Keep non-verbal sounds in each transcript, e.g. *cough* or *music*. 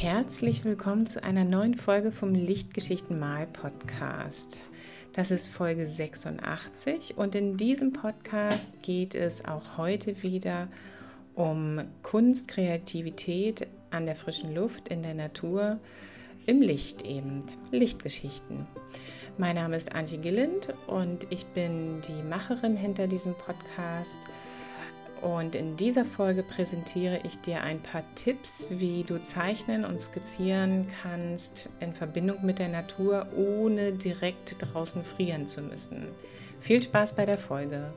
Herzlich willkommen zu einer neuen Folge vom Lichtgeschichten Mal Podcast. Das ist Folge 86 und in diesem Podcast geht es auch heute wieder um Kunst, Kreativität an der frischen Luft, in der Natur, im Licht eben, Lichtgeschichten. Mein Name ist Antje Gilland und ich bin die Macherin hinter diesem Podcast und in dieser Folge präsentiere ich dir ein paar Tipps, wie du zeichnen und skizzieren kannst in Verbindung mit der Natur, ohne direkt draußen frieren zu müssen. Viel Spaß bei der Folge.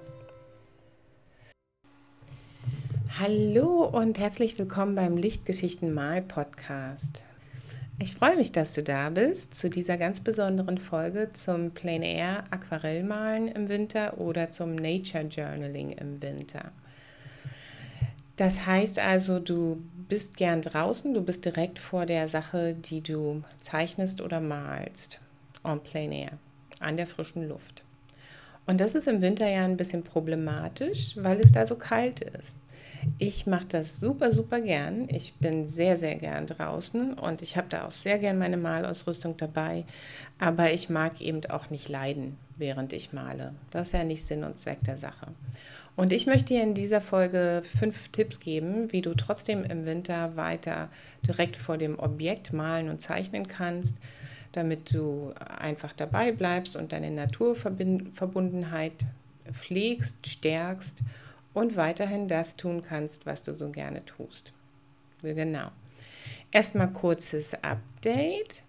Hallo und herzlich willkommen beim Lichtgeschichten Mal Podcast. Ich freue mich, dass du da bist zu dieser ganz besonderen Folge zum Plein Air Aquarellmalen im Winter oder zum Nature Journaling im Winter. Das heißt also, du bist gern draußen, du bist direkt vor der Sache, die du zeichnest oder malst, en plein air, an der frischen Luft. Und das ist im Winter ja ein bisschen problematisch, weil es da so kalt ist. Ich mache das super, super gern. Ich bin sehr, sehr gern draußen und ich habe da auch sehr gern meine Malausrüstung dabei. Aber ich mag eben auch nicht leiden, während ich male. Das ist ja nicht Sinn und Zweck der Sache. Und ich möchte dir in dieser Folge fünf Tipps geben, wie du trotzdem im Winter weiter direkt vor dem Objekt malen und zeichnen kannst, damit du einfach dabei bleibst und deine Naturverbundenheit pflegst, stärkst und weiterhin das tun kannst, was du so gerne tust. Genau. Erstmal kurzes Update.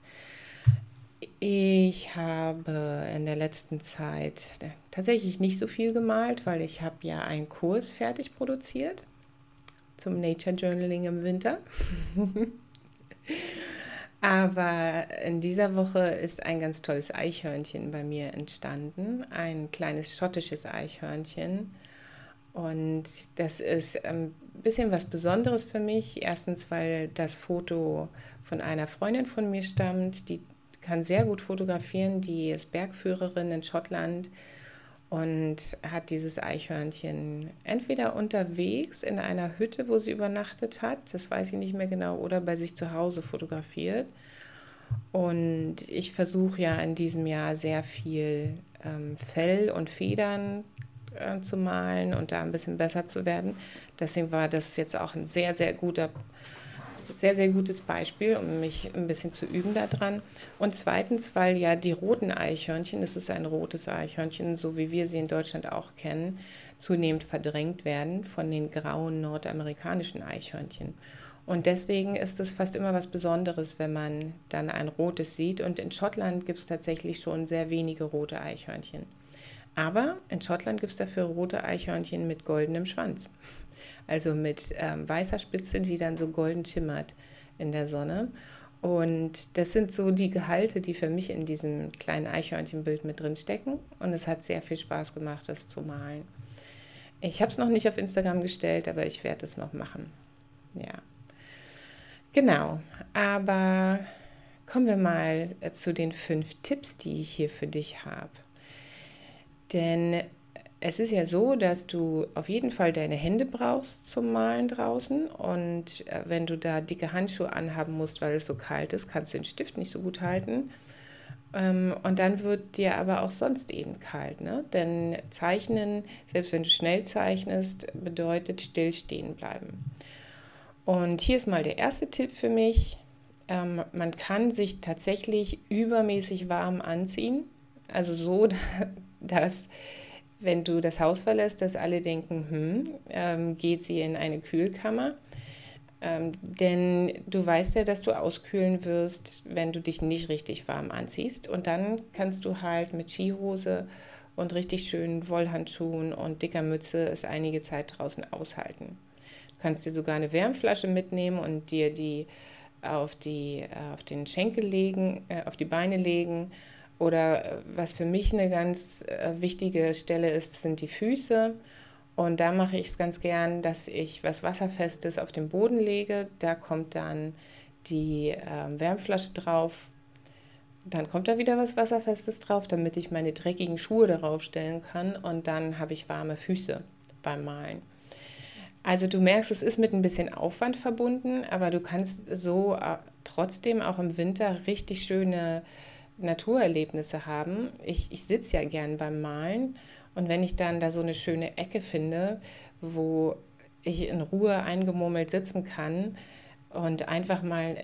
Ich habe in der letzten Zeit tatsächlich nicht so viel gemalt, weil ich habe ja einen Kurs fertig produziert zum Nature Journaling im Winter. *laughs* Aber in dieser Woche ist ein ganz tolles Eichhörnchen bei mir entstanden, ein kleines schottisches Eichhörnchen. Und das ist ein bisschen was Besonderes für mich. Erstens, weil das Foto von einer Freundin von mir stammt, die kann sehr gut fotografieren, die ist Bergführerin in Schottland und hat dieses Eichhörnchen entweder unterwegs in einer Hütte, wo sie übernachtet hat, das weiß ich nicht mehr genau, oder bei sich zu Hause fotografiert. Und ich versuche ja in diesem Jahr sehr viel ähm, Fell und Federn äh, zu malen und da ein bisschen besser zu werden. Deswegen war das jetzt auch ein sehr, sehr guter sehr, sehr gutes Beispiel, um mich ein bisschen zu üben daran. Und zweitens, weil ja die roten Eichhörnchen, das ist ein rotes Eichhörnchen, so wie wir sie in Deutschland auch kennen, zunehmend verdrängt werden von den grauen nordamerikanischen Eichhörnchen. Und deswegen ist es fast immer was Besonderes, wenn man dann ein rotes sieht. Und in Schottland gibt es tatsächlich schon sehr wenige rote Eichhörnchen. Aber in Schottland gibt es dafür rote Eichhörnchen mit goldenem Schwanz also mit ähm, weißer Spitze, die dann so golden schimmert in der Sonne. Und das sind so die Gehalte, die für mich in diesem kleinen Eichhörnchenbild mit drin stecken. Und es hat sehr viel Spaß gemacht, das zu malen. Ich habe es noch nicht auf Instagram gestellt, aber ich werde es noch machen. Ja. Genau. Aber kommen wir mal äh, zu den fünf Tipps, die ich hier für dich habe. Denn es ist ja so, dass du auf jeden Fall deine Hände brauchst zum Malen draußen. Und äh, wenn du da dicke Handschuhe anhaben musst, weil es so kalt ist, kannst du den Stift nicht so gut halten. Ähm, und dann wird dir aber auch sonst eben kalt. Ne? Denn Zeichnen, selbst wenn du schnell zeichnest, bedeutet stillstehen bleiben. Und hier ist mal der erste Tipp für mich. Ähm, man kann sich tatsächlich übermäßig warm anziehen. Also so, *laughs* dass wenn du das Haus verlässt, dass alle denken, hm, ähm, geht sie in eine Kühlkammer. Ähm, denn du weißt ja, dass du auskühlen wirst, wenn du dich nicht richtig warm anziehst. Und dann kannst du halt mit Skihose und richtig schönen Wollhandschuhen und dicker Mütze es einige Zeit draußen aushalten. Du kannst dir sogar eine Wärmflasche mitnehmen und dir die auf, die, äh, auf den Schenkel legen, äh, auf die Beine legen oder äh, was für mich eine ganz äh, wichtige Stelle ist, sind die Füße. Und da mache ich es ganz gern, dass ich was Wasserfestes auf den Boden lege. Da kommt dann die äh, Wärmflasche drauf. Dann kommt da wieder was Wasserfestes drauf, damit ich meine dreckigen Schuhe darauf stellen kann. Und dann habe ich warme Füße beim Malen. Also du merkst, es ist mit ein bisschen Aufwand verbunden, aber du kannst so äh, trotzdem auch im Winter richtig schöne Naturerlebnisse haben. Ich, ich sitze ja gern beim Malen und wenn ich dann da so eine schöne Ecke finde, wo ich in Ruhe eingemurmelt sitzen kann und einfach mal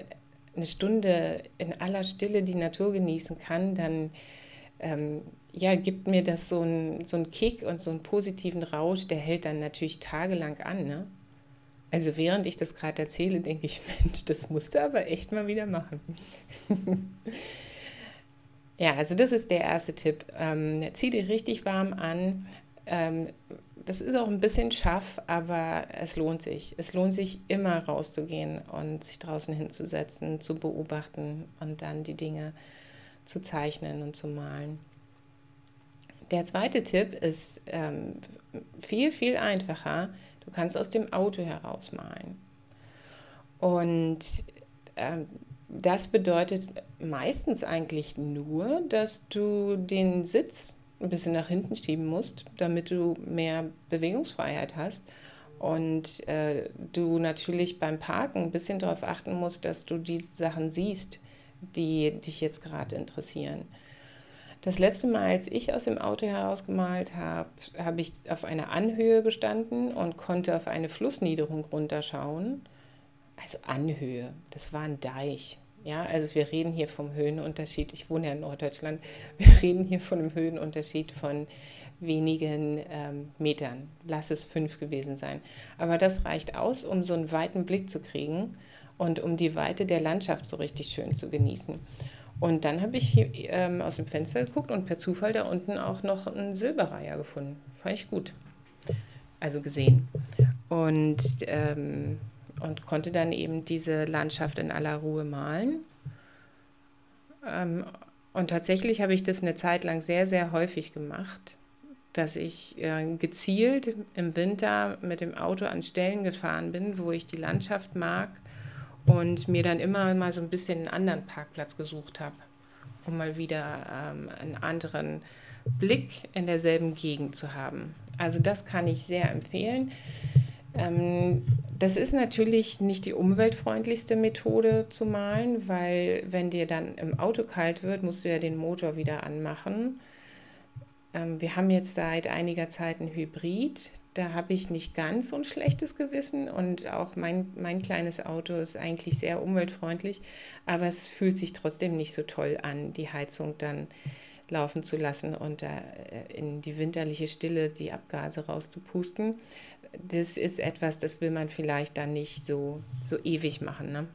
eine Stunde in aller Stille die Natur genießen kann, dann ähm, ja, gibt mir das so einen so Kick und so einen positiven Rausch, der hält dann natürlich tagelang an. Ne? Also während ich das gerade erzähle, denke ich, *laughs* Mensch, das musst du aber echt mal wieder machen. *laughs* ja, also das ist der erste Tipp. Ähm, zieh dich richtig warm an. Ähm, das ist auch ein bisschen schaff, aber es lohnt sich. Es lohnt sich immer rauszugehen und sich draußen hinzusetzen, zu beobachten und dann die Dinge zu zeichnen und zu malen. Der zweite Tipp ist ähm, viel, viel einfacher. Du kannst aus dem Auto heraus malen. Und ähm, das bedeutet meistens eigentlich nur, dass du den Sitz ein bisschen nach hinten schieben musst, damit du mehr Bewegungsfreiheit hast. Und äh, du natürlich beim Parken ein bisschen darauf achten musst, dass du die Sachen siehst, die dich jetzt gerade interessieren. Das letzte Mal, als ich aus dem Auto heraus gemalt habe, habe ich auf einer Anhöhe gestanden und konnte auf eine Flussniederung runterschauen. Also Anhöhe, das war ein Deich. Ja, also wir reden hier vom Höhenunterschied. Ich wohne ja in Norddeutschland. Wir reden hier von einem Höhenunterschied von wenigen ähm, Metern. Lass es fünf gewesen sein. Aber das reicht aus, um so einen weiten Blick zu kriegen und um die Weite der Landschaft so richtig schön zu genießen. Und dann habe ich hier, ähm, aus dem Fenster geguckt und per Zufall da unten auch noch einen Silberreiher gefunden. Fand ich gut. Also gesehen. Und, ähm, und konnte dann eben diese Landschaft in aller Ruhe malen. Ähm, und tatsächlich habe ich das eine Zeit lang sehr, sehr häufig gemacht, dass ich äh, gezielt im Winter mit dem Auto an Stellen gefahren bin, wo ich die Landschaft mag und mir dann immer mal so ein bisschen einen anderen Parkplatz gesucht habe, um mal wieder ähm, einen anderen Blick in derselben Gegend zu haben. Also das kann ich sehr empfehlen. Ähm, das ist natürlich nicht die umweltfreundlichste Methode zu malen, weil wenn dir dann im Auto kalt wird, musst du ja den Motor wieder anmachen. Ähm, wir haben jetzt seit einiger Zeit ein Hybrid. Da habe ich nicht ganz so ein schlechtes Gewissen und auch mein, mein kleines Auto ist eigentlich sehr umweltfreundlich, aber es fühlt sich trotzdem nicht so toll an, die Heizung dann laufen zu lassen und da äh, in die winterliche Stille die Abgase rauszupusten. Das ist etwas, das will man vielleicht dann nicht so, so ewig machen. Ne?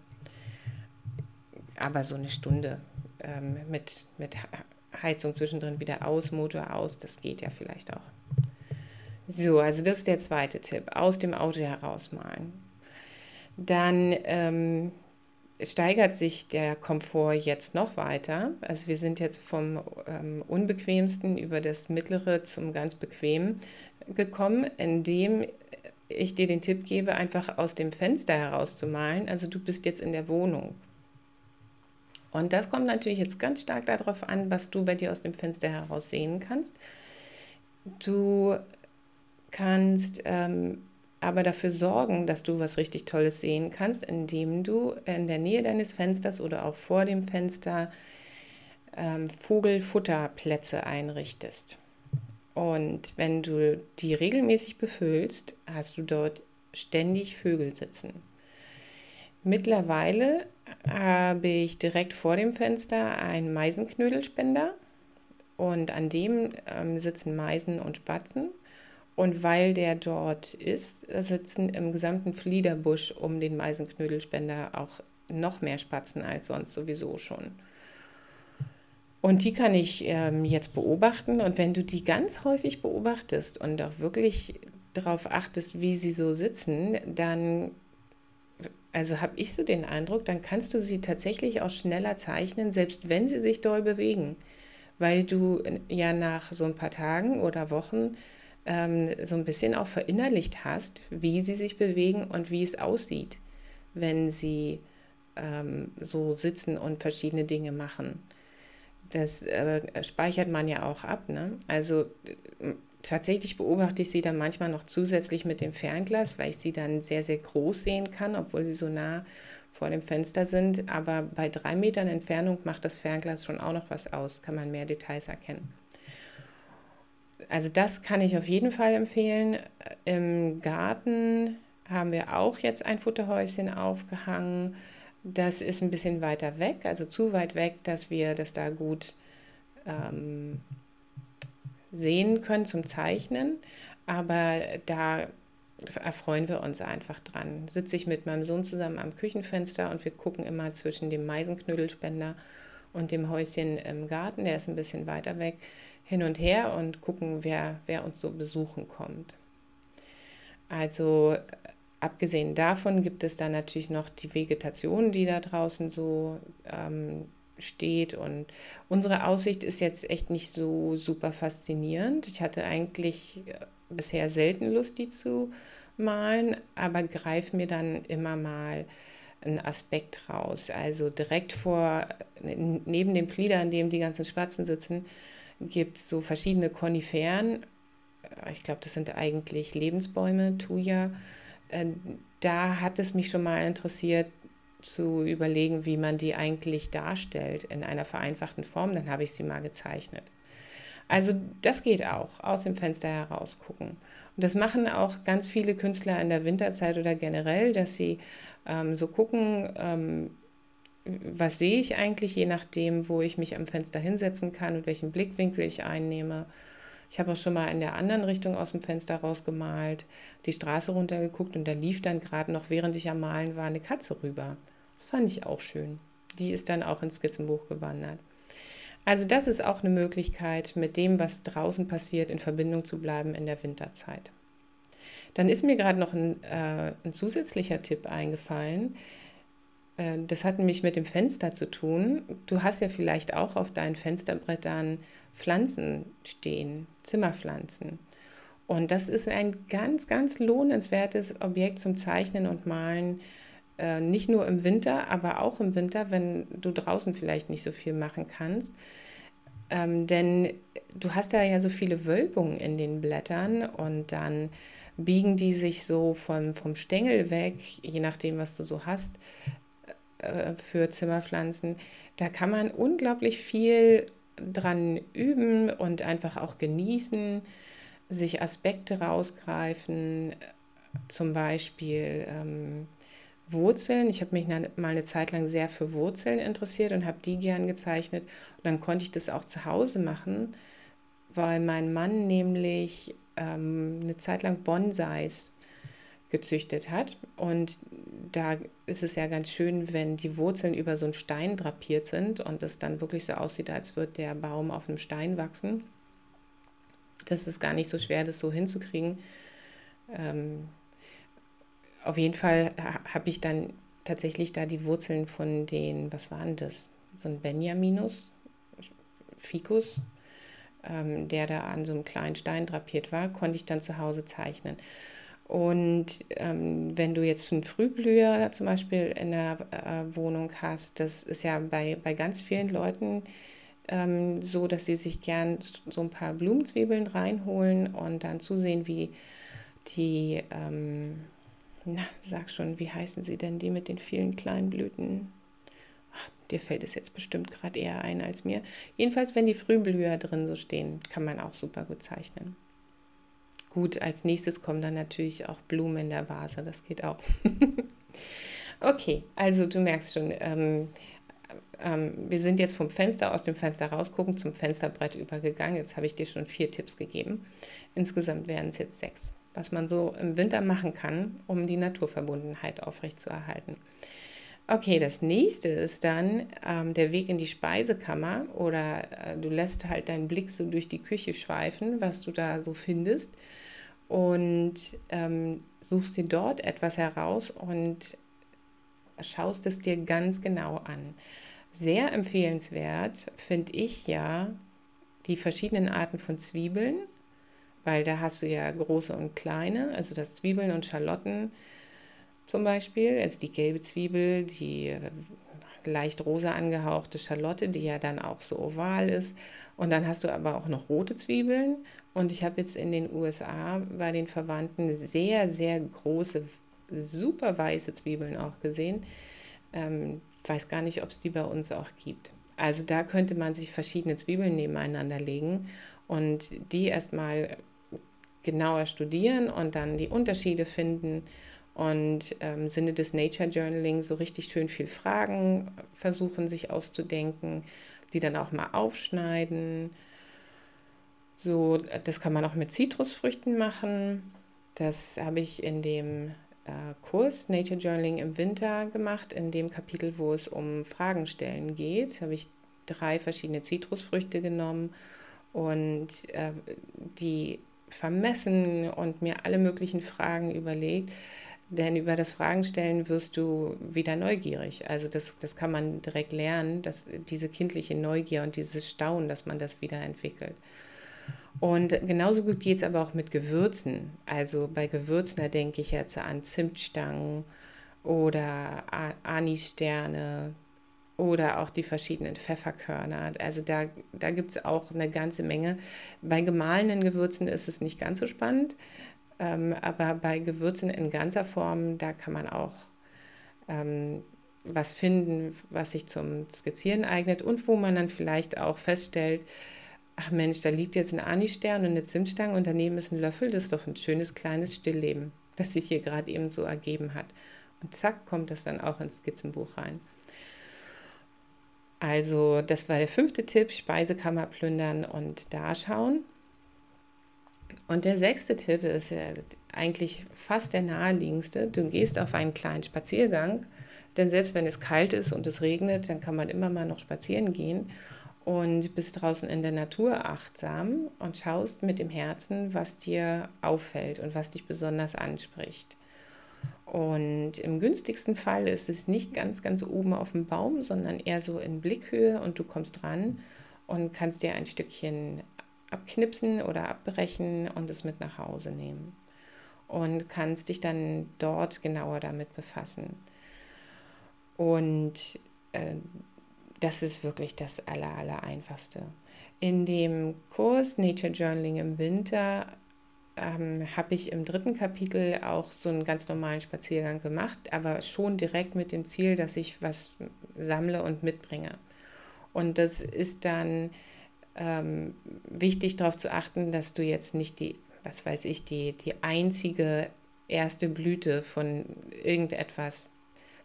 Aber so eine Stunde ähm, mit, mit Heizung zwischendrin wieder aus, Motor aus, das geht ja vielleicht auch. So, also das ist der zweite Tipp. Aus dem Auto herausmalen. Dann ähm, steigert sich der Komfort jetzt noch weiter. Also wir sind jetzt vom ähm, unbequemsten über das mittlere zum ganz bequem gekommen, indem ich dir den Tipp gebe, einfach aus dem Fenster herauszumalen. Also du bist jetzt in der Wohnung. Und das kommt natürlich jetzt ganz stark darauf an, was du bei dir aus dem Fenster heraus sehen kannst. Du kannst ähm, aber dafür sorgen, dass du was richtig Tolles sehen kannst, indem du in der Nähe deines Fensters oder auch vor dem Fenster ähm, Vogelfutterplätze einrichtest. Und wenn du die regelmäßig befüllst, hast du dort ständig Vögel sitzen. Mittlerweile habe ich direkt vor dem Fenster einen Meisenknödelspender und an dem ähm, sitzen Meisen und Spatzen und weil der dort ist, sitzen im gesamten Fliederbusch um den Meisenknödelspender auch noch mehr Spatzen als sonst sowieso schon. Und die kann ich ähm, jetzt beobachten. Und wenn du die ganz häufig beobachtest und auch wirklich darauf achtest, wie sie so sitzen, dann, also habe ich so den Eindruck, dann kannst du sie tatsächlich auch schneller zeichnen, selbst wenn sie sich doll bewegen. Weil du äh, ja nach so ein paar Tagen oder Wochen ähm, so ein bisschen auch verinnerlicht hast, wie sie sich bewegen und wie es aussieht, wenn sie ähm, so sitzen und verschiedene Dinge machen. Das äh, speichert man ja auch ab. Ne? Also tatsächlich beobachte ich sie dann manchmal noch zusätzlich mit dem Fernglas, weil ich sie dann sehr, sehr groß sehen kann, obwohl sie so nah vor dem Fenster sind. Aber bei drei Metern Entfernung macht das Fernglas schon auch noch was aus, kann man mehr Details erkennen. Also das kann ich auf jeden Fall empfehlen. Im Garten haben wir auch jetzt ein Futterhäuschen aufgehangen. Das ist ein bisschen weiter weg, also zu weit weg, dass wir das da gut ähm, sehen können zum Zeichnen. Aber da erfreuen wir uns einfach dran. Sitze ich mit meinem Sohn zusammen am Küchenfenster und wir gucken immer zwischen dem Meisenknödelspender und dem Häuschen im Garten, der ist ein bisschen weiter weg, hin und her und gucken, wer, wer uns so besuchen kommt. Also abgesehen davon gibt es dann natürlich noch die Vegetation, die da draußen so ähm, steht. Und unsere Aussicht ist jetzt echt nicht so super faszinierend. Ich hatte eigentlich äh, bisher selten Lust, die zu malen, aber greife mir dann immer mal einen Aspekt raus. Also direkt vor, neben dem Flieder, an dem die ganzen Spatzen sitzen, gibt es so verschiedene Koniferen. Ich glaube, das sind eigentlich Lebensbäume, Thuja. Äh, da hat es mich schon mal interessiert, zu überlegen, wie man die eigentlich darstellt in einer vereinfachten Form. Dann habe ich sie mal gezeichnet. Also das geht auch, aus dem Fenster heraus gucken. Und das machen auch ganz viele Künstler in der Winterzeit oder generell, dass sie ähm, so gucken, ähm, was sehe ich eigentlich, je nachdem, wo ich mich am Fenster hinsetzen kann und welchen Blickwinkel ich einnehme. Ich habe auch schon mal in der anderen Richtung aus dem Fenster rausgemalt, die Straße runtergeguckt und da lief dann gerade noch, während ich am Malen war, eine Katze rüber. Das fand ich auch schön. Die ist dann auch ins Skizzenbuch gewandert. Also das ist auch eine Möglichkeit, mit dem, was draußen passiert, in Verbindung zu bleiben in der Winterzeit. Dann ist mir gerade noch ein, äh, ein, zusätzlicher Tipp eingefallen. Äh, das hat nämlich mit dem Fenster zu tun. Du hast ja vielleicht auch auf deinen Fensterbrettern Pflanzen stehen, Zimmerpflanzen. Und das ist ein ganz, ganz lohnenswertes Objekt zum Zeichnen und Malen äh, nicht nur im Winter, aber auch im Winter, wenn du draußen vielleicht nicht so viel machen kannst. Ähm, denn du hast da ja so viele Wölbungen in den Blättern und dann biegen die sich so vom, vom Stängel weg, je nachdem, was du so hast äh, für Zimmerpflanzen. Da kann man unglaublich viel dran üben und einfach auch genießen, sich Aspekte rausgreifen, zum Beispiel ähm, Wurzeln. Ich habe mich mal eine Zeit lang sehr für Wurzeln interessiert und habe die gern gezeichnet. Und dann konnte ich das auch zu Hause machen, weil mein Mann nämlich ähm, eine Zeit lang Bonsais gezüchtet hat. Und da ist es ja ganz schön, wenn die Wurzeln über so einen Stein drapiert sind und es dann wirklich so aussieht, als würde der Baum auf einem Stein wachsen. Das ist gar nicht so schwer, das so hinzukriegen. Ähm, auf jeden Fall habe ich dann tatsächlich da die Wurzeln von den, was waren das? So ein Benjaminus, Ficus, ähm, der da an so einem kleinen Stein drapiert war, konnte ich dann zu Hause zeichnen. Und ähm, wenn du jetzt einen Frühblüher zum Beispiel in der äh, Wohnung hast, das ist ja bei, bei ganz vielen Leuten ähm, so, dass sie sich gern so ein paar Blumenzwiebeln reinholen und dann zusehen, wie die ähm, na, sag schon, wie heißen sie denn, die mit den vielen kleinen Blüten? Ach, dir fällt es jetzt bestimmt gerade eher ein als mir. Jedenfalls, wenn die Frühblüher drin so stehen, kann man auch super gut zeichnen. Gut, als nächstes kommen dann natürlich auch Blumen in der Vase, das geht auch. *laughs* okay, also du merkst schon, ähm, ähm, wir sind jetzt vom Fenster, aus dem Fenster rausgucken, zum Fensterbrett übergegangen. Jetzt habe ich dir schon vier Tipps gegeben. Insgesamt wären es jetzt sechs was man so im Winter machen kann, um die Naturverbundenheit aufrechtzuerhalten. Okay, das nächste ist dann ähm, der Weg in die Speisekammer oder äh, du lässt halt deinen Blick so durch die Küche schweifen, was du da so findest und ähm, suchst dir dort etwas heraus und schaust es dir ganz genau an. Sehr empfehlenswert finde ich ja die verschiedenen Arten von Zwiebeln weil da hast du ja große und kleine, also das Zwiebeln und Schalotten zum Beispiel, also die gelbe Zwiebel, die leicht rosa angehauchte Schalotte, die ja dann auch so oval ist. Und dann hast du aber auch noch rote Zwiebeln. Und ich habe jetzt in den USA bei den Verwandten sehr, sehr große, super weiße Zwiebeln auch gesehen. Ähm, weiß gar nicht, ob es die bei uns auch gibt. Also da könnte man sich verschiedene Zwiebeln nebeneinander legen und die erstmal genauer studieren und dann die Unterschiede finden und im ähm, Sinne des Nature Journaling so richtig schön viel Fragen versuchen sich auszudenken, die dann auch mal aufschneiden. So, das kann man auch mit Zitrusfrüchten machen. Das habe ich in dem äh, Kurs Nature Journaling im Winter gemacht. In dem Kapitel, wo es um Fragen stellen geht, habe ich drei verschiedene Zitrusfrüchte genommen und äh, die vermessen und mir alle möglichen Fragen überlegt. Denn über das Fragenstellen wirst du wieder neugierig. Also das, das kann man direkt lernen, dass diese kindliche Neugier und dieses Staunen, dass man das wieder entwickelt. Und genauso gut geht es aber auch mit Gewürzen. Also bei Gewürzen, da denke ich jetzt an Zimtstangen oder Anissterne oder auch die verschiedenen Pfefferkörner. Also da, da gibt es auch eine ganze Menge. Bei gemahlenen Gewürzen ist es nicht ganz so spannend, ähm, aber bei Gewürzen in ganzer Form, da kann man auch ähm, was finden, was sich zum Skizzieren eignet und wo man dann vielleicht auch feststellt, ach Mensch, da liegt jetzt ein Ani-Stern und eine Zimtstange und daneben ist ein Löffel, das ist doch ein schönes kleines Stillleben, das sich hier gerade eben so ergeben hat. Und zack, kommt das dann auch ins Skizzenbuch rein. Also, das war der fünfte Tipp: Speisekammer plündern und da schauen. Und der sechste Tipp ist ja eigentlich fast der naheliegendste. Du gehst auf einen kleinen Spaziergang, denn selbst wenn es kalt ist und es regnet, dann kann man immer mal noch spazieren gehen und bist draußen in der Natur achtsam und schaust mit dem Herzen, was dir auffällt und was dich besonders anspricht. Und im günstigsten Fall ist es nicht ganz, ganz oben auf dem Baum, sondern eher so in Blickhöhe und du kommst ran und kannst dir ein Stückchen abknipsen oder abbrechen und es mit nach Hause nehmen. Und kannst dich dann dort genauer damit befassen. Und äh, das ist wirklich das aller, aller einfachste. In dem Kurs Nature Journaling im Winter ähm, habe ich im dritten Kapitel auch so einen ganz normalen Spaziergang gemacht, aber schon direkt mit dem Ziel, dass ich was sammle und mitbringe. Und das ist dann ähm, wichtig darauf zu achten, dass du jetzt nicht die, was weiß ich, die, die einzige erste Blüte von irgendetwas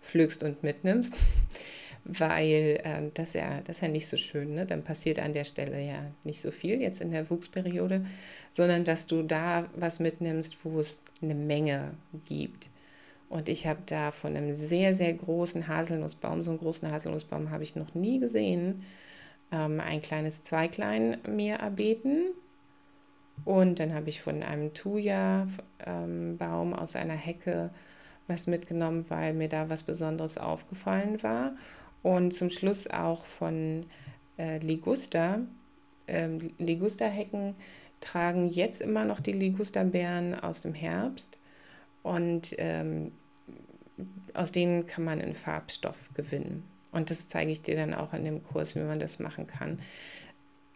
pflückst und mitnimmst, *laughs* weil äh, das, ja, das ja nicht so schön. Ne? Dann passiert an der Stelle ja nicht so viel jetzt in der Wuchsperiode, sondern dass du da was mitnimmst, wo es eine Menge gibt. Und ich habe da von einem sehr, sehr großen Haselnussbaum, so einen großen Haselnussbaum habe ich noch nie gesehen, ähm, ein kleines Zweiglein mir erbeten. Und dann habe ich von einem Thuja-Baum aus einer Hecke was mitgenommen, weil mir da was Besonderes aufgefallen war. Und zum Schluss auch von äh, Ligusta. Ähm, Ligusta-Hecken tragen jetzt immer noch die Ligusta-Beeren aus dem Herbst. Und ähm, aus denen kann man einen Farbstoff gewinnen. Und das zeige ich dir dann auch in dem Kurs, wie man das machen kann.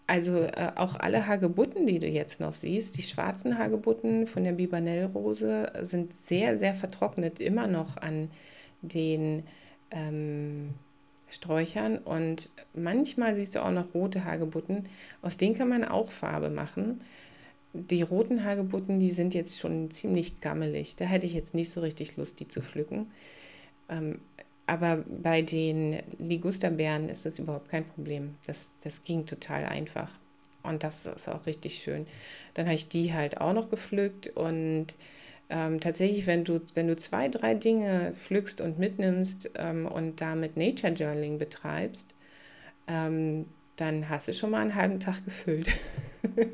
Also äh, auch alle Hagebutten, die du jetzt noch siehst, die schwarzen Hagebutten von der Bibernellrose sind sehr, sehr vertrocknet, immer noch an den ähm, Sträuchern und manchmal siehst du auch noch rote Hagebutten. Aus denen kann man auch Farbe machen. Die roten Hagebutten, die sind jetzt schon ziemlich gammelig. Da hätte ich jetzt nicht so richtig Lust, die zu pflücken. Ähm, aber bei den Ligusterbeeren ist das überhaupt kein Problem. Das, das ging total einfach. Und das ist auch richtig schön. Dann habe ich die halt auch noch gepflückt und ähm, tatsächlich, wenn du, wenn du zwei, drei Dinge pflückst und mitnimmst ähm, und damit Nature Journaling betreibst, ähm, dann hast du schon mal einen halben Tag gefüllt. *laughs*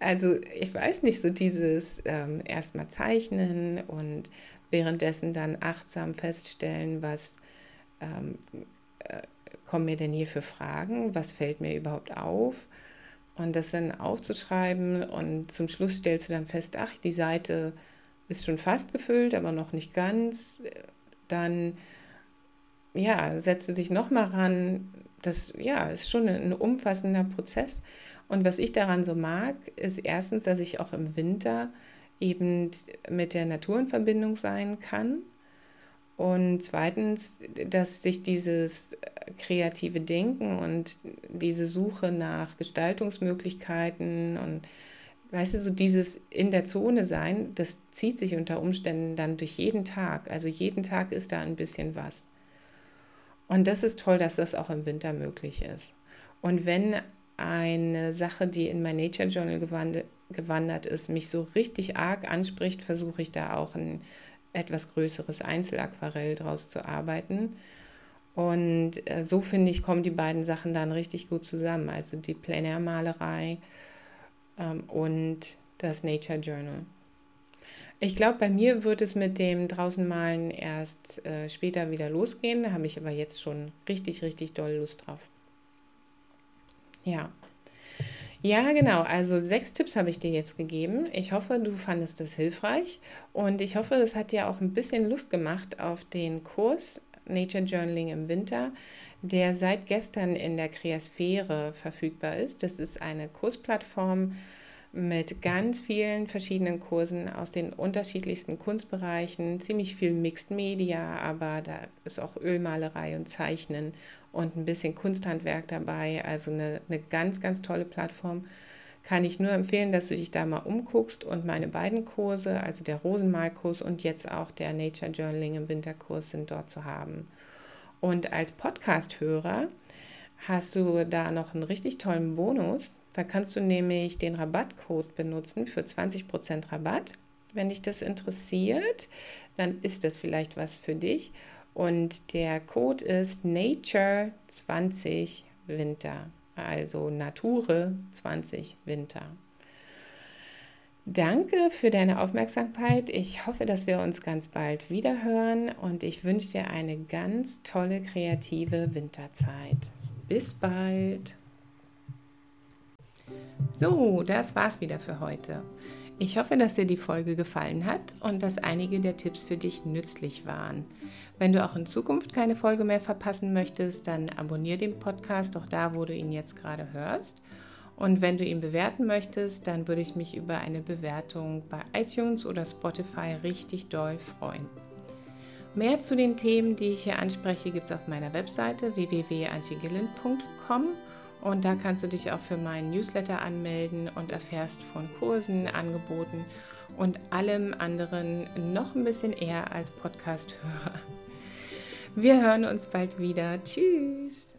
also ich weiß nicht, so dieses ähm, erstmal zeichnen und währenddessen dann achtsam feststellen, was ähm, äh, kommen mir denn hier für Fragen, was fällt mir überhaupt auf und das dann aufzuschreiben und zum Schluss stellst du dann fest, ach, die Seite ist schon fast gefüllt, aber noch nicht ganz. Dann ja, setzt du dich nochmal ran. Das ja, ist schon ein umfassender Prozess. Und was ich daran so mag, ist erstens, dass ich auch im Winter eben mit der Natur in Verbindung sein kann. Und zweitens, dass sich dieses kreative Denken und diese Suche nach Gestaltungsmöglichkeiten und weißt du, so dieses in der Zone sein, das zieht sich unter Umständen dann durch jeden Tag. Also jeden Tag ist da ein bisschen was. Und das ist toll, dass das auch im Winter möglich ist. Und wenn eine Sache, die in mein Nature Journal gewandert, gewandert ist, mich so richtig arg anspricht, versuche ich da auch ein etwas größeres Einzelaquarell draus zu arbeiten. Und äh, so finde ich, kommen die beiden Sachen dann richtig gut zusammen. Also die Plenärmalerei ähm, und das Nature Journal. Ich glaube, bei mir wird es mit dem draußen malen erst äh, später wieder losgehen. Da habe ich aber jetzt schon richtig, richtig doll Lust drauf. Ja. Ja, genau. Also sechs Tipps habe ich dir jetzt gegeben. Ich hoffe, du fandest das hilfreich und ich hoffe, es hat dir auch ein bisschen Lust gemacht auf den Kurs Nature Journaling im Winter, der seit gestern in der Kreasphäre verfügbar ist. Das ist eine Kursplattform mit ganz vielen verschiedenen Kursen aus den unterschiedlichsten Kunstbereichen, ziemlich viel Mixed Media, aber da ist auch Ölmalerei und Zeichnen und ein bisschen Kunsthandwerk dabei. Also eine, eine ganz, ganz tolle Plattform. Kann ich nur empfehlen, dass du dich da mal umguckst und meine beiden Kurse, also der Rosenmalkurs und jetzt auch der Nature Journaling im Winterkurs sind dort zu haben. Und als Podcast-Hörer hast du da noch einen richtig tollen Bonus. Da kannst du nämlich den Rabattcode benutzen für 20% Rabatt. Wenn dich das interessiert, dann ist das vielleicht was für dich. Und der Code ist Nature 20 Winter, also Nature 20 Winter. Danke für deine Aufmerksamkeit. Ich hoffe, dass wir uns ganz bald wieder hören und ich wünsche dir eine ganz tolle kreative Winterzeit. Bis bald. So, das war's wieder für heute. Ich hoffe, dass dir die Folge gefallen hat und dass einige der Tipps für dich nützlich waren. Wenn du auch in Zukunft keine Folge mehr verpassen möchtest, dann abonniere den Podcast auch da, wo du ihn jetzt gerade hörst. Und wenn du ihn bewerten möchtest, dann würde ich mich über eine Bewertung bei iTunes oder Spotify richtig doll freuen. Mehr zu den Themen, die ich hier anspreche, gibt es auf meiner Webseite www.antigillen.com und da kannst du dich auch für meinen Newsletter anmelden und erfährst von Kursen, Angeboten und allem anderen noch ein bisschen eher als Podcast-Hörer. Wir hören uns bald wieder. Tschüss!